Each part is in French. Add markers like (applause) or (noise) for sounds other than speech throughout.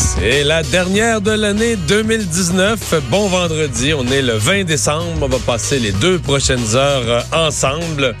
C'est la dernière de l'année 2019. Bon vendredi, on est le 20 décembre. On va passer les deux prochaines heures euh, ensemble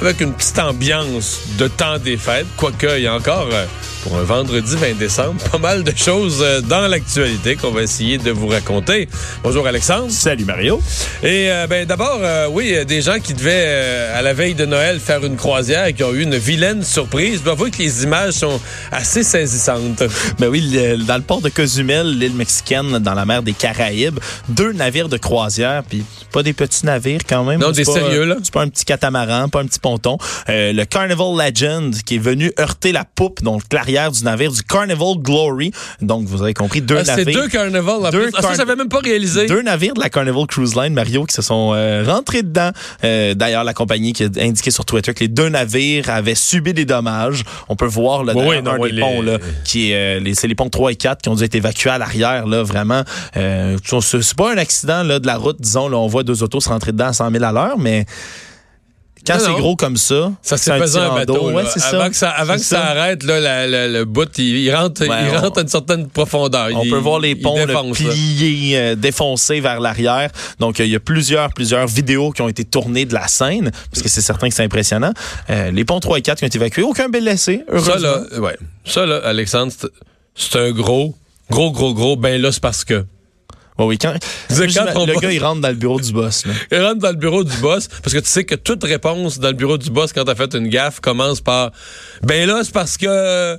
avec une petite ambiance de temps des fêtes. Quoique, il y a encore, euh, pour un vendredi 20 décembre, pas mal de choses euh, dans l'actualité qu'on va essayer de vous raconter. Bonjour Alexandre. Salut Mario. Et euh, ben d'abord, euh, oui, euh, des gens qui devaient, euh, à la veille de Noël, faire une croisière et qui ont eu une vilaine surprise. Je dois avouer que les images sont assez saisissantes. (laughs) Ben oui, le- dans le port de Cozumel, l'île mexicaine, dans la mer des Caraïbes, deux navires de croisière, puis pas des petits navires quand même. Non, des pas, sérieux, là. C'est pas un petit catamaran, pas un petit ponton. Euh, le Carnival Legend qui est venu heurter la poupe, donc l'arrière du navire du Carnival Glory. Donc vous avez compris, deux Ah, c'est navires. deux carnivals. en Deux plus. Ah, ça, j'avais même pas réalisé. Deux navires de la Carnival Cruise Line, Mario, qui se sont euh, rentrés dedans. Euh, D'ailleurs, la compagnie qui a indiqué sur Twitter que les deux navires avaient subi des dommages. On peut voir là, Oui, d'ailleurs, oui, non, un oui, des les- ponts, là, qui est, euh, c'est les ponts 3 et 4 qui ont dû être évacués à l'arrière, là, vraiment. Euh, c'est c'est pas un accident là, de la route, disons. Là, on voit deux autos se rentrer dedans à 100 000 à l'heure, mais quand c'est gros comme ça, Ça c'est s'est pesé un bateau. Ouais, avant que ça, avant que ça, arrête, là, la- la- le bout, il, il rentre, Ouais, il on- à une certaine profondeur. On Il- peut voir les ponts défonce, là. pliés, euh, défoncés vers l'arrière. Donc, euh, il y a plusieurs, plusieurs vidéos qui ont été tournées de la scène, parce que c'est certain que c'est impressionnant. Euh, les ponts 3 et 4 qui ont été évacués, aucun blessé, heureusement. Ça, là, ouais. Ça, là, Alexandre, c'est- c'est un gros, gros, gros, gros. Ben là, c'est parce que. Ouais, oui, quand, le gars, il rentre dans le bureau du boss. Là. Il rentre dans le bureau du boss, parce que tu sais que toute réponse dans le bureau du boss quand t'as fait une gaffe commence par Ben là, c'est parce que.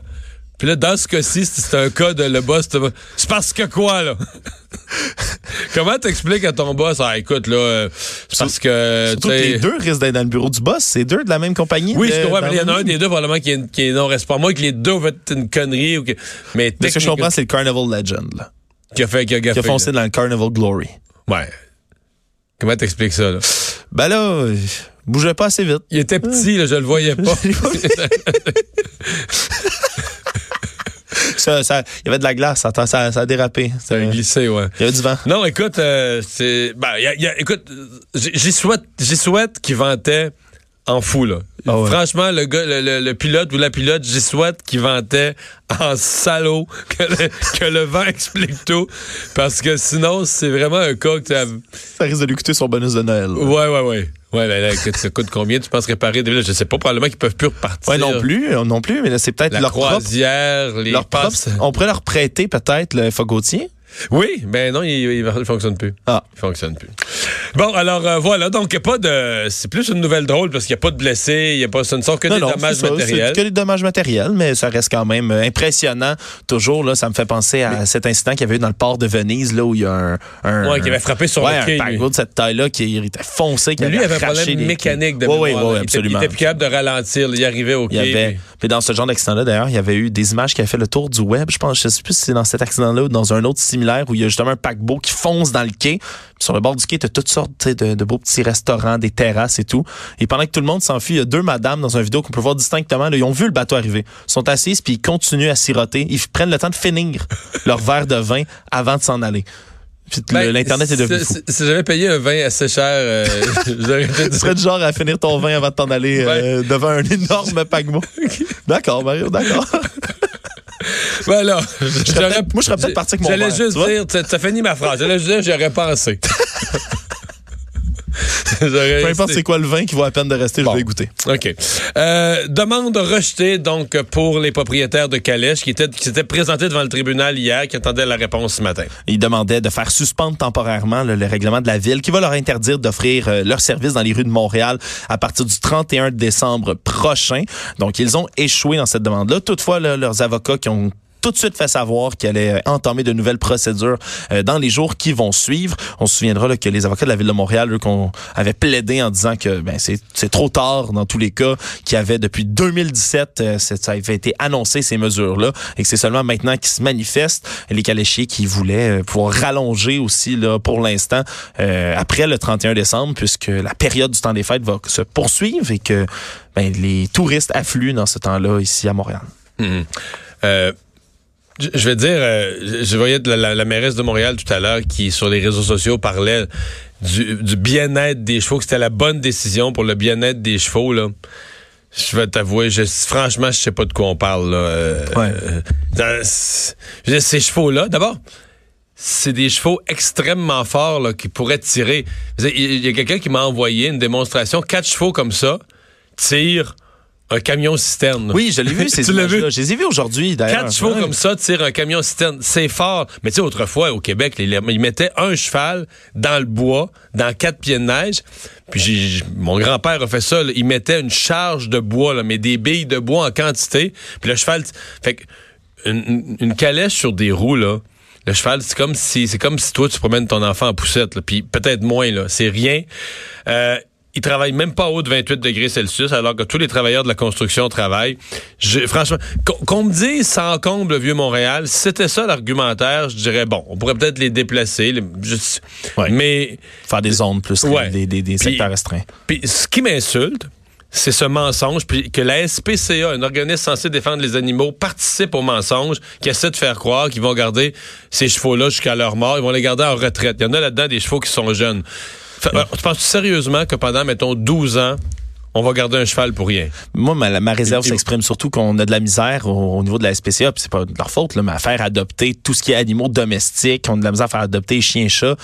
Puis là, dans ce cas-ci, c'est c'est un cas de le boss. C'est parce que quoi, là? (laughs) Comment t'expliques à ton boss? Ah, écoute, là, euh, c'est parce que. Surtout que les deux risquent d'être dans le bureau du boss. C'est deux de la même compagnie. Oui, de- je comprends, mais il y en a un des deux, probablement, qui est, qui est non responsable. Moi, que les deux ont fait une connerie. Ou que, mais De ce que je comprends, c'est le Carnival Legend, là, qui a fait, qui a qui a gaffé, foncé là. dans le Carnival Glory. Ouais. Comment t'expliques ça, là? Ben là, euh, bougez pas assez vite. Il était petit, là, je le voyais pas. (laughs) Ça, ça- il y avait de la glace, ça, ça, ça a dérapé. Ça a glissé, ouais. Il y avait du vent. Non, écoute, euh, c'est. Ben, y a- y a- écoute, j'y souhaite, j'y souhaite qu'il ventait en fou, là. Ah ouais. Franchement, le, gars, le, le- le pilote ou la pilote, j'y souhaite qu'il ventait en salaud, (laughs) que le, que le vent explique tout. Parce que sinon, c'est vraiment un cas que. Ça risque de lui coûter son bonus de Noël. là. Ouais, ouais, ouais. Ouais, là, là, ça coûte combien, tu penses réparer Je sais pas, probablement qu'ils peuvent plus repartir. Ouais, non plus, euh, non plus, mais là, c'est peut-être La leur propre, croisière, les leur propre-. On pourrait leur prêter peut-être le Fogautier. Oui, ben non, il, il fonctionne plus. Ah. Il fonctionne plus. Bon, alors euh, voilà, donc il y a pas de. C'est plus une nouvelle drôle parce qu'il n'y a pas de blessés, il y a pas, ce ne sont que Non, des non, dommages ça, matériels. C'est que des dommages matériels, mais ça reste quand même euh, impressionnant. Toujours, là, ça me fait penser à cet incident qu'il y avait eu dans le port de Venise, là, où il y a un. un Ouais, qui avait frappé sur ouais, le quai, un paquebot de cette taille-là qui était foncé, qui Mais lui, il avait un problème mécanique de Oui, oui, absolument. Il était plus capable de ralentir. Il arrivait au Il y quai. avait, puis- dans ce genre d'accident-là, d'ailleurs, il y avait eu des images qui avaient fait le tour du web. Je pense, je sais plus si c'est dans cet accident-là ou dans un autre similaire où il y a justement un paquebot qui fonce dans le quai. Puis sur le bord du quai, tu as toutes sortes de, de beaux petits restaurants, des terrasses et tout. Et pendant que tout le monde s'enfuit, il y a deux madames dans une vidéo qu'on peut voir distinctement. Là, ils ont vu le bateau arriver. Ils sont assises puis ils continuent à siroter. Ils prennent le temps de finir leur verre de vin avant de s'en aller. Ben, l'Internet est devenu si- fou. Si, si j'avais payé un vin assez cher, euh, (laughs) j'aurais (laughs) Tu serais du genre à finir ton vin avant de t'en aller euh, devant un énorme paquebot. (laughs) D'accord, Mario, d'accord. (laughs) Voilà. serais peut-être- moi, je serais peut-être parti avec mon J'allais juste dire, tu- ça finit ma phrase. J'allais juste dire, j'aurais pensé. (laughs) (laughs) Peu importe c'est quoi le vin qui vaut la peine de rester, Bon. je vais goûter. OK. Euh, demande rejetée, donc, pour les propriétaires de calèches qui étaient, qui s'étaient présentés devant le tribunal hier, qui attendaient la réponse ce matin. Ils demandaient de faire suspendre temporairement là, le règlement de la ville qui va leur interdire d'offrir euh, leurs services dans les rues de Montréal à partir du 31 décembre prochain. Donc, ils ont échoué dans cette demande-là. Toutefois, là, leurs avocats qui ont tout de suite fait savoir qu'elle allait entamer de nouvelles procédures euh, dans les jours qui vont suivre. On se souviendra là, que les avocats de la ville de Montréal, eux, qu'on avait plaidé en disant que ben, c'est trop tard dans tous les cas, qu'il y avait depuis 2017, euh, ça avait été annoncé ces mesures-là, et que c'est seulement maintenant qu'ils se manifestent. Les caléchiers qui voulaient euh, pouvoir rallonger aussi là pour l'instant euh, après le 31 décembre, puisque la période du temps des fêtes va se poursuivre et que ben, les touristes affluent dans ce temps-là ici à Montréal. Euh, je vais dire, euh, je voyais la, la, mairesse de Montréal tout à l'heure qui, sur les réseaux sociaux, parlait du, du bien-être des chevaux, que c'était la bonne décision pour le bien-être des chevaux. Là. Je vais t'avouer, je, franchement, je sais pas de quoi on parle. Là. Euh, ouais. dans, ces chevaux-là, d'abord, c'est des chevaux extrêmement forts là, qui pourraient tirer. Il y a quelqu'un qui m'a envoyé une démonstration. Quatre chevaux comme ça tirent un camion citerne. Oui, je l'ai vu, (laughs) ces tu l'as vu? Je les ai vus aujourd'hui, d'ailleurs. Quatre chevaux comme ça tirent un camion citerne. C'est fort. Mais tu sais, autrefois, au Québec, ils, ils, mettaient un cheval dans le bois, dans quatre pieds de neige. Puis mon grand-père a fait ça. Là. Il mettait une charge de bois, là, mais des billes de bois en quantité. Puis le cheval... Fait que une, une calèche sur des roues, là, le cheval, c'est comme si c'est comme si toi tu promènes ton enfant en poussette, là, puis peut-être moins là, c'est rien. Euh, il travaille même pas haut de 28 degrés Celsius, alors que tous les travailleurs de la construction travaillent. Je, franchement, qu'on me dise sans comble le vieux Montréal, si c'était ça l'argumentaire, je dirais bon, on pourrait peut-être les déplacer, les, juste, ouais. mais faire des zones plus, ouais. des, des, des secteurs restreints. Puis ce qui m'insulte, c'est ce mensonge, puis que la SPCA, un organisme censé défendre les animaux, participe au mensonge, qui essaie de faire croire qu'ils vont garder ces chevaux-là jusqu'à leur mort, ils vont les garder en retraite. Il y en a là-dedans des chevaux qui sont jeunes. Fait, tu penses sérieusement que pendant, mettons, 12 ans, on va garder un cheval pour rien? Moi, ma, ma réserve s'exprime surtout qu'on a de la misère au, au niveau de la SPCA, puis c'est pas de leur faute, là, mais à faire adopter tout ce qui est animaux domestiques, on a de la misère à faire adopter chiens, chats.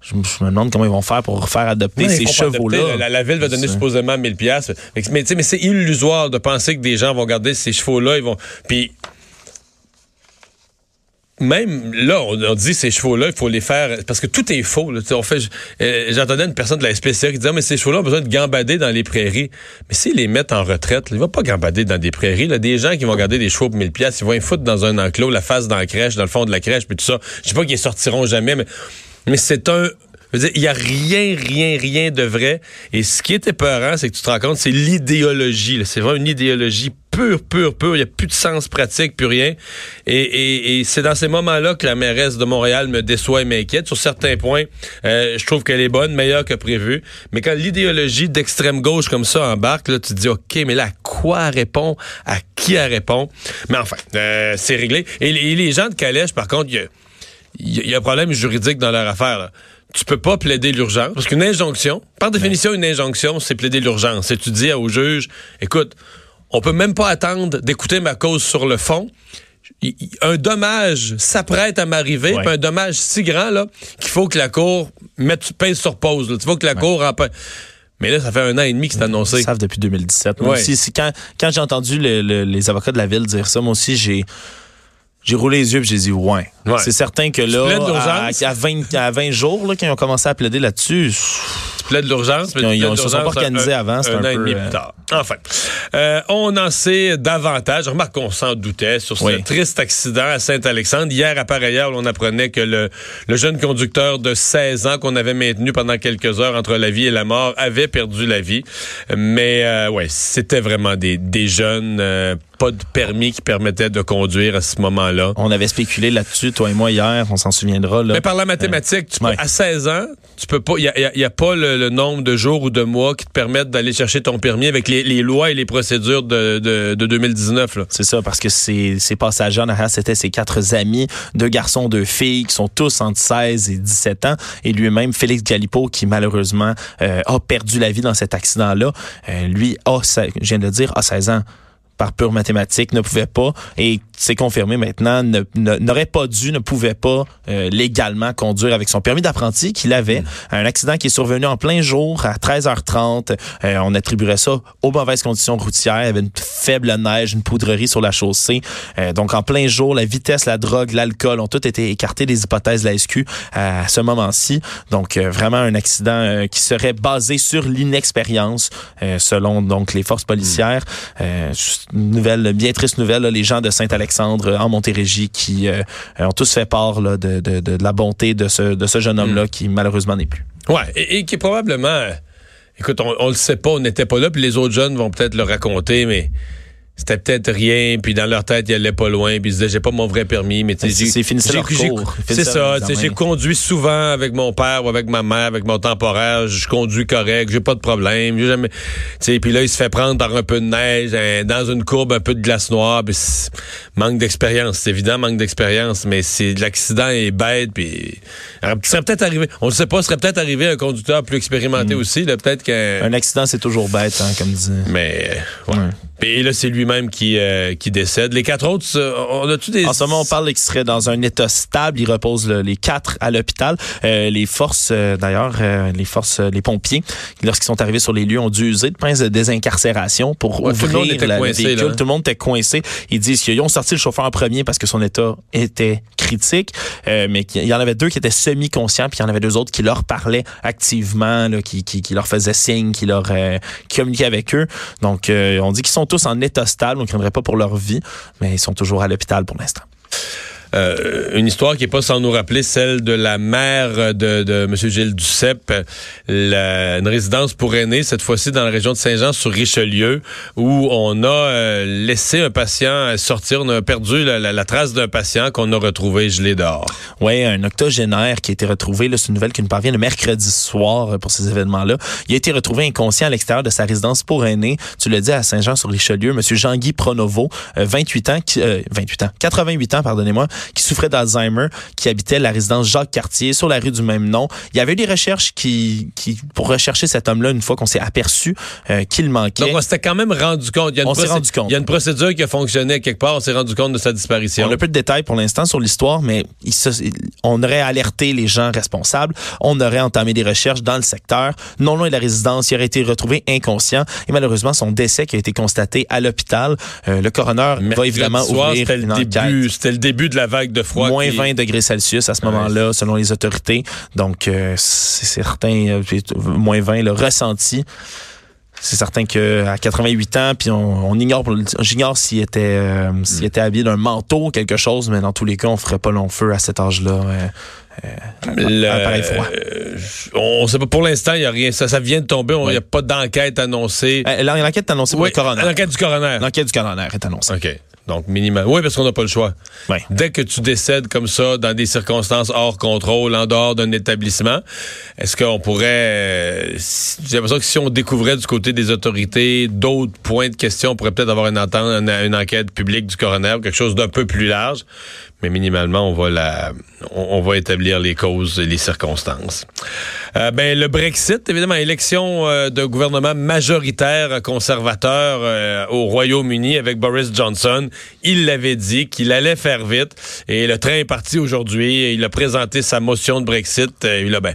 Je, je, me demande comment ils vont faire pour faire adopter ces chevaux-là. La, la, ville va donner supposément 1000 pièces. Mais, mais c'est illusoire de penser que des gens vont garder ces chevaux-là. Ils vont. Puis même là, on, dit ces chevaux-là, il faut les faire parce que tout est faux. Là. On fait, euh, j'entendais une personne de la SPCA qui disait mais ces chevaux-là ont besoin de gambader dans les prairies. Mais s'ils les mettent en retraite, ils vont pas gambader dans des prairies. Là. Des gens qui vont garder des chevaux pour 1000 pièces, ils vont les foutre dans un enclos, la face dans la crèche, dans le fond de la crèche, puis tout ça. Je sais pas qu'ils sortiront jamais, mais mais c'est un il y a rien, rien, rien de vrai. Et ce qui est épeurant, c'est que tu te rends compte, c'est l'idéologie. C'est vraiment une idéologie pure, pure, pure. Il n'y a plus de sens pratique, plus rien. Et, c'est dans ces moments-là que la mairesse de Montréal me déçoit et m'inquiète. Sur certains points, euh, je trouve qu'elle est bonne, meilleure que prévu. Mais quand l'idéologie d'extrême gauche comme ça embarque, là, tu te dis, OK, mais là, à quoi répond? À qui elle répond? Mais enfin, euh, c'est réglé. Et les, gens de Calèche, par contre, il y a, un problème juridique dans leur affaire. Tu peux pas plaider l'urgence. Parce qu'une injonction, par définition, une injonction, c'est plaider l'urgence. C'est tu dis au juge, écoute, on peut même pas attendre d'écouter ma cause sur le fond. Un dommage s'apprête à m'arriver, ouais. un dommage si grand là qu'il faut que la cour mette pèse sur pause. Il faut que la ouais. cour en... Mais là, ça fait un an et demi que c'est annoncé. Ils savent depuis 2017. Moi ouais. aussi, quand, quand j'ai entendu le, le, les avocats de la ville dire ça, moi aussi, j'ai j'ai roulé les yeux et j'ai dit ouais. ouais. C'est certain que là, à, à, 20, à 20 jours, là, quand ils ont commencé à plaider là-dessus, tu plaides l'urgence, mais ils ne se sont pas organisés un, avant. Un, un, un an et demi plus tard. Enfin, euh, on en sait davantage. Remarque qu'on s'en doutait sur ce triste accident à Saint-Alexandre. Hier, à pareille heure, on apprenait que le, le jeune conducteur de 16 ans qu'on avait maintenu pendant quelques heures entre la vie et la mort avait perdu la vie. Mais euh, ouais, c'était vraiment des, des jeunes... Euh, pas de permis qui permettait de conduire à ce moment-là. On avait spéculé là-dessus, toi et moi, hier, on s'en souviendra. Là. Mais par la mathématique, tu peux, ouais. à 16 ans, tu peux pas, il n'y a, a, a, pas le, le, nombre de jours ou de mois qui te permettent d'aller chercher ton permis avec les, les, lois et les procédures de, de, de 2019. C'est ça, parce que ces, ces passagers en arrière, c'était ses quatre amis, deux garçons, deux filles, qui sont tous entre 16 et 17 ans, et lui-même, Félix Galipo, qui malheureusement euh, a perdu la vie dans cet accident-là, euh, lui, a, je viens de le dire, a 16 ans par pure mathématique, ne pouvait pas, et c'est confirmé maintenant, n'aurait pas dû, ne pouvait pas euh, légalement conduire avec son permis d'apprenti qu'il avait. Mmh. Un accident qui est survenu en plein jour à 13h30. Euh, on attribuerait ça aux mauvaises conditions routières. Il y avait une faible neige, une poudrerie sur la chaussée. Euh, donc en plein jour, la vitesse, la drogue, l'alcool ont toutes été écartés des hypothèses de la SQ à ce moment-ci. Donc vraiment un accident qui serait basé sur l'inexpérience selon donc les forces policières. Nouvelle, bien triste nouvelle, là, les gens de Saint-Alexandre en Montérégie qui euh, ont tous fait part là, de, de, de, la bonté de ce, de ce jeune homme-là qui malheureusement n'est plus. Ouais, et, et qui est probablement, écoute, on, on le sait pas, on n'était pas là, puis les autres jeunes vont peut-être le raconter, mais c'était peut-être rien, puis dans leur tête, ils allaient pas loin, puis ils disaient, j'ai pas mon vrai permis, mais tu sais, c'est fini leur cours. C'est ça, j'ai conduit souvent avec mon père ou avec ma mère, avec mon temporaire, je conduis correct, j'ai pas de problème, j'ai jamais, tu sais, puis là, il se fait prendre par un peu de neige, hein, dans une courbe, un peu de glace noire, puis manque d'expérience, c'est évident, manque d'expérience, mais c'est l'accident est bête, puis serait peut-être arrivé, on le sait pas, serait peut-être arrivé un conducteur plus expérimenté mm. aussi, peut-être qu'un... Un accident, c'est toujours bête, hein, comme dit. Mais, ouais. Et là, c'est lui-même qui, euh, qui décède. Les quatre autres, on a tous des... En ce moment, on parle qu'ils seraient dans un état stable. Ils reposent les quatre à l'hôpital. Euh, les forces, euh, d'ailleurs, les forces, les pompiers, lorsqu'ils sont arrivés sur les lieux, ont dû user de pinces de désincarcération pour ouvrir tout le la véhicule. Tout le monde était coincé. Ils disent qu'ils ont sorti le chauffeur en premier parce que son état était critique, mais il y en avait deux qui étaient semi-conscients, puis il y en avait deux autres qui leur parlaient activement, là, qui, qui, qui leur faisaient signe, qui leur communiquaient avec eux. Donc, on dit qu'ils sont tous en état stable, on ne craindrait pas pour leur vie, mais ils sont toujours à l'hôpital pour l'instant. Euh, une histoire qui est pas sans nous rappeler celle de la mère de, de M. Gilles Duceppe, la, une résidence pour aînés, cette fois-ci dans la région de Saint-Jean sur Richelieu, où on a euh, laissé un patient sortir, on a perdu la, la, trace d'un patient qu'on a retrouvé gelé dehors. Oui, un octogénaire qui a été retrouvé, c'est une nouvelle qui nous parvient le mercredi soir euh, pour ces événements-là. Il a été retrouvé inconscient à l'extérieur de sa résidence pour aînés, tu le dis, à Saint-Jean sur Richelieu, M. Jean-Guy Pronovo, 28 ans, qui, 28 ans, 88 ans, pardonnez-moi, qui souffrait d'Alzheimer, qui habitait la résidence Jacques Cartier sur la rue du même nom. Il y avait eu des recherches qui, qui pour rechercher cet homme-là une fois qu'on s'est aperçu euh, qu'il manquait. Donc on s'était quand même rendu compte. Il y a une on s'est rendu compte. Il y a une procédure qui a fonctionné quelque part. On s'est rendu compte de sa disparition. On a peu de détails pour l'instant sur l'histoire, mais il se, on aurait alerté les gens responsables. On aurait entamé des recherches dans le secteur. Non loin de la résidence, il aurait été retrouvé inconscient et malheureusement son décès qui a été constaté à l'hôpital. Euh, le coroner va évidemment ouvrir une enquête. C'était le début de la vague de froid. Moins 20 degrés Celsius à ce moment-là, selon les autorités. Donc, euh, c'est certain, euh, moins 20, le ressenti. C'est certain qu'à 88 ans, puis on, ignore, j'ignore s'il était, euh, s'il était habillé d'un manteau ou quelque chose, mais dans tous les cas, on ferait pas long feu à cet âge-là. Euh, froid. on sait pas pour l'instant, il y a rien. Ça, ça vient de tomber. Il n'y a pas d'enquête annoncée. L'enquête est annoncée pour le coroner. L'enquête du coroner. L'enquête du coroner est annoncée. OK. Donc, minimal. Oui, parce qu'on n'a pas le choix. Dès que tu décèdes comme ça, dans des circonstances hors contrôle, en dehors d'un établissement, est-ce qu'on pourrait... Euh, j'ai l'impression que si on découvrait du côté des autorités d'autres points de question, on pourrait peut-être avoir une, entente, une, enquête publique du coroner, quelque chose d'un peu plus large. Mais minimalement, on va on, va établir les causes et les circonstances. Euh, ben le Brexit, évidemment, élection euh, de gouvernement majoritaire conservateur au Royaume-Uni avec Boris Johnson. Il l'avait dit qu'il allait faire vite et le train est parti aujourd'hui. Il a présenté sa motion de Brexit. Il a ben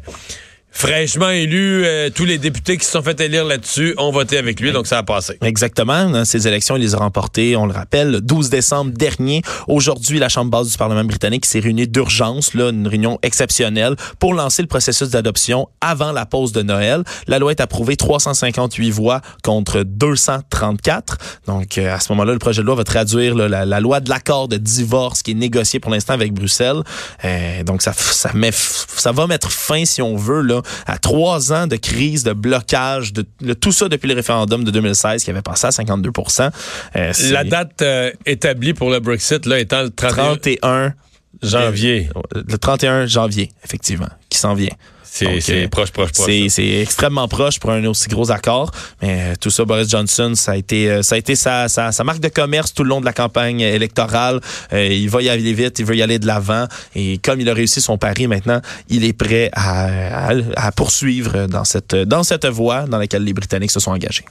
fraîchement élu, euh, tous les députés qui se sont fait élire là-dessus ont voté avec lui, donc ça a passé. Exactement. ces élections, il les a remportées, on le rappelle, le 12 décembre dernier. Aujourd'hui, la Chambre basse du Parlement britannique s'est réunie d'urgence, là, une réunion exceptionnelle, pour lancer le processus d'adoption avant la pause de Noël. La loi est approuvée 358 voix contre 234. Donc, euh, à ce moment-là, le projet de loi va traduire la, la, loi de l'accord de divorce qui est négocié pour l'instant avec Bruxelles. Euh, donc, ça, ça, met, ça va mettre fin, si on veut, là, à trois ans de crise, de blocage, de, tout ça depuis le référendum de 2016 qui avait passé à 52% euh, La date euh, établie pour le Brexit là, étant le 31 janvier. Le 31 janvier, effectivement, qui s'en vient. C'est euh, proche, proche, proche. C'est extrêmement proche pour un aussi gros accord. Mais euh, tout ça, Boris Johnson, ça a été, euh, ça a été sa, sa, sa marque de commerce tout le long de la campagne électorale. il va y aller vite, il veut y aller de l'avant. Et comme il a réussi son pari maintenant, il est prêt à, à, poursuivre dans cette, dans cette voie dans laquelle les Britanniques se sont engagés.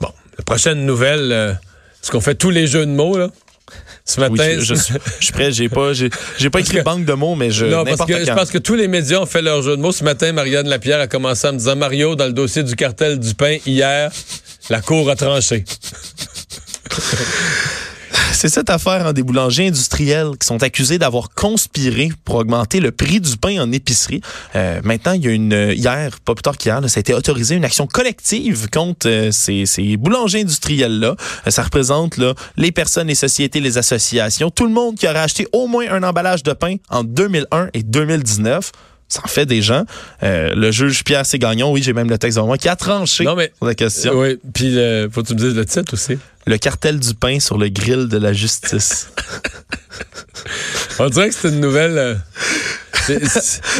Bon, la prochaine nouvelle, est-ce qu'on fait tous les jeux de mots, là? Ce matin, je, suis prêt. J'ai pas, j'ai, pas écrit banque de mots, mais je. Non, parce que je pense que tous les médias ont fait leur jeu de mots. Ce matin, Marianne Lapierre a commencé en me disant Mario, dans le dossier du cartel du pain hier, la cour a tranché. (laughs) (laughs) C'est cette affaire hein, des boulangers industriels qui sont accusés d'avoir conspiré pour augmenter le prix du pain en épicerie. Euh, maintenant, il y a une hier, pas plus tard qu'hier, ça a été autorisé une action collective contre euh, ces, ces boulangers industriels là. Euh, ça représente là les personnes, les sociétés, les associations, tout le monde qui aurait acheté au moins un emballage de pain en 2001 et 2019 ça en fait des gens. Euh, le juge Pierre Ségagnon, oui, j'ai même le texte devant moi, qui a tranché Non, mais- sur la question. Oui, puis euh, faut que tu me dises le titre aussi. Le cartel du pain sur le grill de la justice. (laughs) On dirait que c'est une nouvelle. euh, (laughs)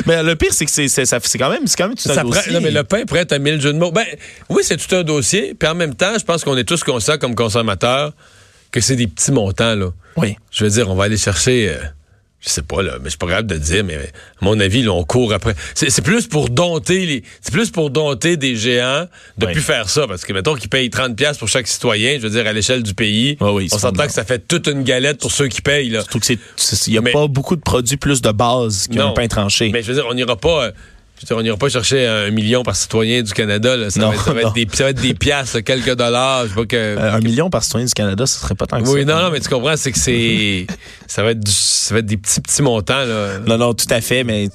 Mais le pire, c'est que c'est quand même, c'est quand même tout un ça dossier. prend- non, mais le pain prête à mille jeux de mots. Ben, oui, c'est tout un dossier. Puis en même temps, je pense qu'on est tous conscients comme consommateurs que c'est des petits montants, là. Oui. Je veux dire, on va aller chercher. euh, je sais pas, là, mais je suis pas capable de dire, mais à mon avis, là, on court après. C'est plus pour dompter les. C'est plus pour dompter des géants de Oui. plus faire ça. Parce que mettons qu'ils payent 30$ piastres pour chaque citoyen, je veux dire, à l'échelle du pays. Oui, oui, on s'entend que ça fait toute une galette pour ceux qui payent, là. Surtout que c'est, il y a Mais- pas beaucoup de produits plus de base qu'un pain tranché. Mais je veux dire, on n'ira pas. On n'ira pas chercher un million par citoyen du Canada. Là. Ça, Non, va être, ça, va être des, ça va être des piastres, quelques dollars. Je sais pas que. Euh, un million par citoyen du Canada, ce serait pas tant que oui, ça. non, non, mais tu comprends, c'est que c'est. ça, va être du- ça va être des petits, petits montants. Là. Non, non, tout à fait, mais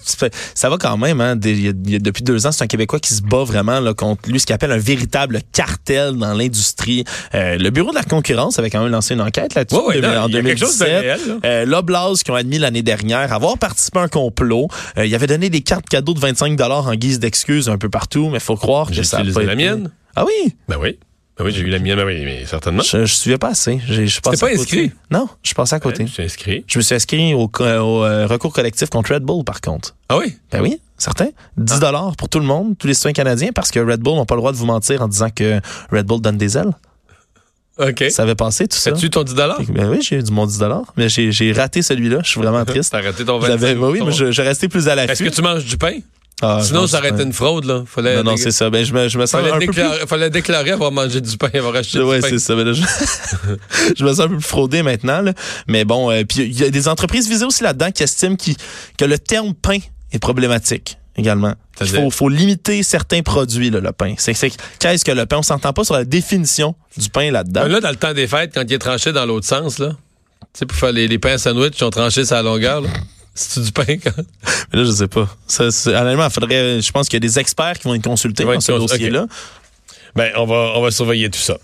ça va quand même. Hein, Des- y a- il y a- depuis deux ans, c'est un Québécois qui se bat vraiment là, contre lui, ce qu'il appelle un véritable cartel dans l'industrie. Euh, le Bureau de la concurrence avait quand même lancé une enquête là-dessus Ouais, ouais, en non, il y a quelque chose de 2017. réel, là. Euh, Loblaws qui ont admis l'année dernière avoir participé à un complot. Euh, il avait donné des cartes cadeaux de 25 en guise d'excuses un peu partout, mais faut croire que J'ai ça a utilisé pas la été- mienne. Ah oui? Ben oui. Ben oui, j'ai eu la mienne, ben oui, mais certainement. Je, je suivais pas assez. Je passais pas côté. inscrit? Non, je passais à côté. Ouais, je suis inscrit. Je me suis inscrit au, euh, recours collectif contre Red Bull, par contre. Ah oui? Ben oui, certain. 10 Ah. dollars pour tout le monde, tous les citoyens canadiens, parce que Red Bull n'ont pas le droit de vous mentir en disant que Red Bull donne des ailes. OK. Ça avait passé, tout ça. As-tu ton 10 dollars? Ben oui, j'ai eu mon 10 dollars, mais j'ai raté celui-là. Je suis vraiment (laughs) triste. T'as raté ton J'avais, 25. ben oui, mais je, je restais plus à Est-ce l'affût. que tu manges du pain? Ah, Sinon, non, ça aurait été une fraude, là. Fallait Non, non, c'est ça. Ben, je me, je me sens Fallait, un peu plus... déclarer, fallait déclarer avoir mangé du pain, avoir acheté Ouais, du pain. c'est ça. Ben là, je... (laughs) je me sens un peu plus fraudé maintenant. Là. Mais bon, euh, puis il y a des entreprises visées aussi là-dedans qui estiment qu'il- que le terme pain est problématique également. Il faut, faut limiter certains produits, là, le pain. C'est, qu'est-ce que le pain? On s'entend pas sur la définition du pain là-dedans. Ben Là, dans le temps des fêtes, quand il est tranché dans l'autre sens, là, tu sais, pour faire les, les pains sandwich, ils ont tranché sa longueur, là. C'est-tu du pain, quand? Mais là, je sais pas. Ça, c'est, honnêtement, il faudrait, je pense qu'il y a des experts qui vont être consultés dans ce dossier-là. Ben, on va, on va surveiller tout ça.